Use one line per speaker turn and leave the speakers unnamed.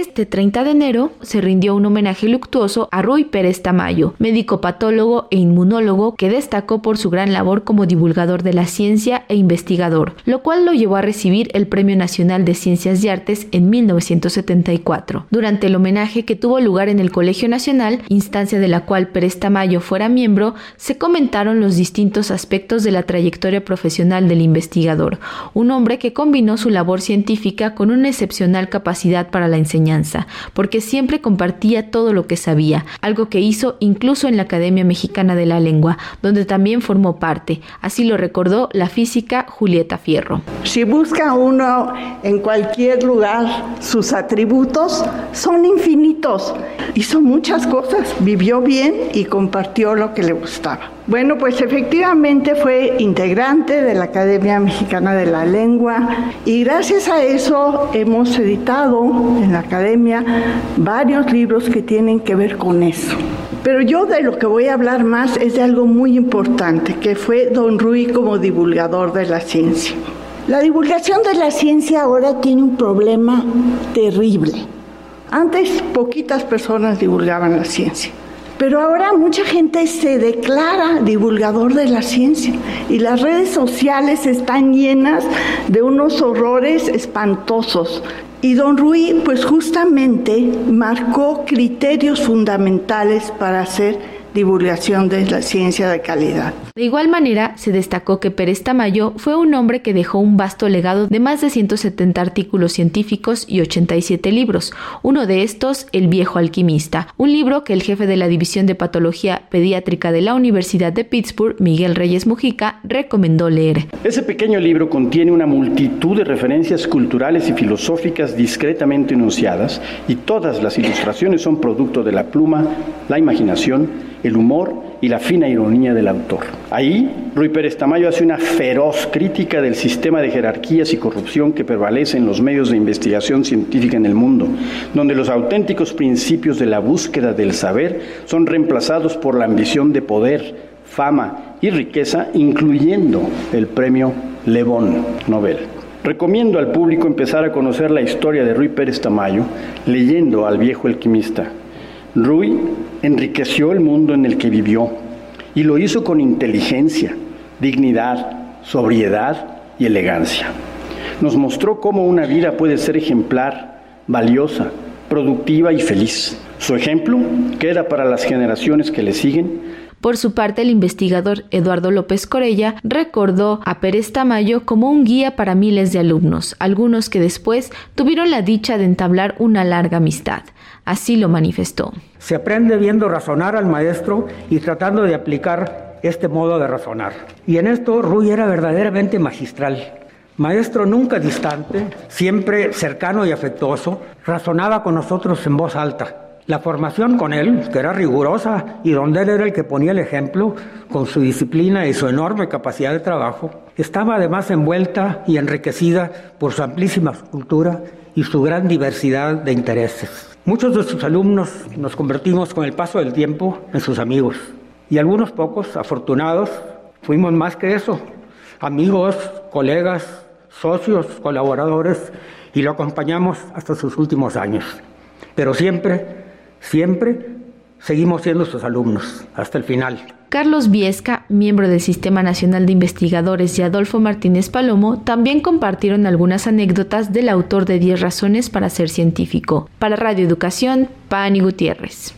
Este 30 de enero se rindió un homenaje luctuoso a Rui Pérez Tamayo, médico patólogo e inmunólogo que destacó por su gran labor como divulgador de la ciencia e investigador, lo cual lo llevó a recibir el Premio Nacional de Ciencias y Artes en 1974. Durante el homenaje que tuvo lugar en el Colegio Nacional, instancia de la cual Pérez Tamayo fuera miembro, se comentaron los distintos aspectos de la trayectoria profesional del investigador, un hombre que combinó su labor científica con una excepcional capacidad para la enseñanza porque siempre compartía todo lo que sabía, algo que hizo incluso en la Academia Mexicana de la Lengua, donde también formó parte. Así lo recordó la física Julieta Fierro.
Si busca uno en cualquier lugar sus atributos, son infinitos. Hizo muchas cosas, vivió bien y compartió lo que le gustaba. Bueno, pues efectivamente fue integrante de la Academia Mexicana de la Lengua y gracias a eso hemos editado en la Academia varios libros que tienen que ver con eso. Pero yo de lo que voy a hablar más es de algo muy importante, que fue don Rui como divulgador de la ciencia. La divulgación de la ciencia ahora tiene un problema terrible. Antes poquitas personas divulgaban la ciencia. Pero ahora mucha gente se declara divulgador de la ciencia y las redes sociales están llenas de unos horrores espantosos. Y don Rui, pues justamente marcó criterios fundamentales para hacer divulgación de la ciencia de calidad.
De igual manera, se destacó que Pérez Tamayo fue un hombre que dejó un vasto legado de más de 170 artículos científicos y 87 libros. Uno de estos, El viejo alquimista, un libro que el jefe de la División de Patología Pediátrica de la Universidad de Pittsburgh, Miguel Reyes Mujica, recomendó leer.
Ese pequeño libro contiene una multitud de referencias culturales y filosóficas discretamente enunciadas y todas las ilustraciones son producto de la pluma, la imaginación el humor y la fina ironía del autor. Ahí, Rui Pérez Tamayo hace una feroz crítica del sistema de jerarquías y corrupción que prevalece en los medios de investigación científica en el mundo, donde los auténticos principios de la búsqueda del saber son reemplazados por la ambición de poder, fama y riqueza, incluyendo el premio Le Bon Nobel. Recomiendo al público empezar a conocer la historia de Rui Pérez Tamayo leyendo al viejo alquimista Rui enriqueció el mundo en el que vivió y lo hizo con inteligencia, dignidad, sobriedad y elegancia. Nos mostró cómo una vida puede ser ejemplar, valiosa, productiva y feliz. Su ejemplo queda para las generaciones que le siguen
por su parte, el investigador Eduardo López Corella recordó a Pérez Tamayo como un guía para miles de alumnos, algunos que después tuvieron la dicha de entablar una larga amistad. Así lo manifestó.
Se aprende viendo razonar al maestro y tratando de aplicar este modo de razonar. Y en esto Rui era verdaderamente magistral. Maestro nunca distante, siempre cercano y afectuoso, razonaba con nosotros en voz alta. La formación con él, que era rigurosa y donde él era el que ponía el ejemplo, con su disciplina y su enorme capacidad de trabajo, estaba además envuelta y enriquecida por su amplísima cultura y su gran diversidad de intereses. Muchos de sus alumnos nos convertimos con el paso del tiempo en sus amigos y algunos pocos, afortunados, fuimos más que eso, amigos, colegas, socios, colaboradores y lo acompañamos hasta sus últimos años. Pero siempre, siempre seguimos siendo sus alumnos hasta el final.
Carlos Viesca, miembro del Sistema Nacional de Investigadores, y Adolfo Martínez Palomo también compartieron algunas anécdotas del autor de 10 razones para ser científico. Para Radio Educación, Pani Gutiérrez.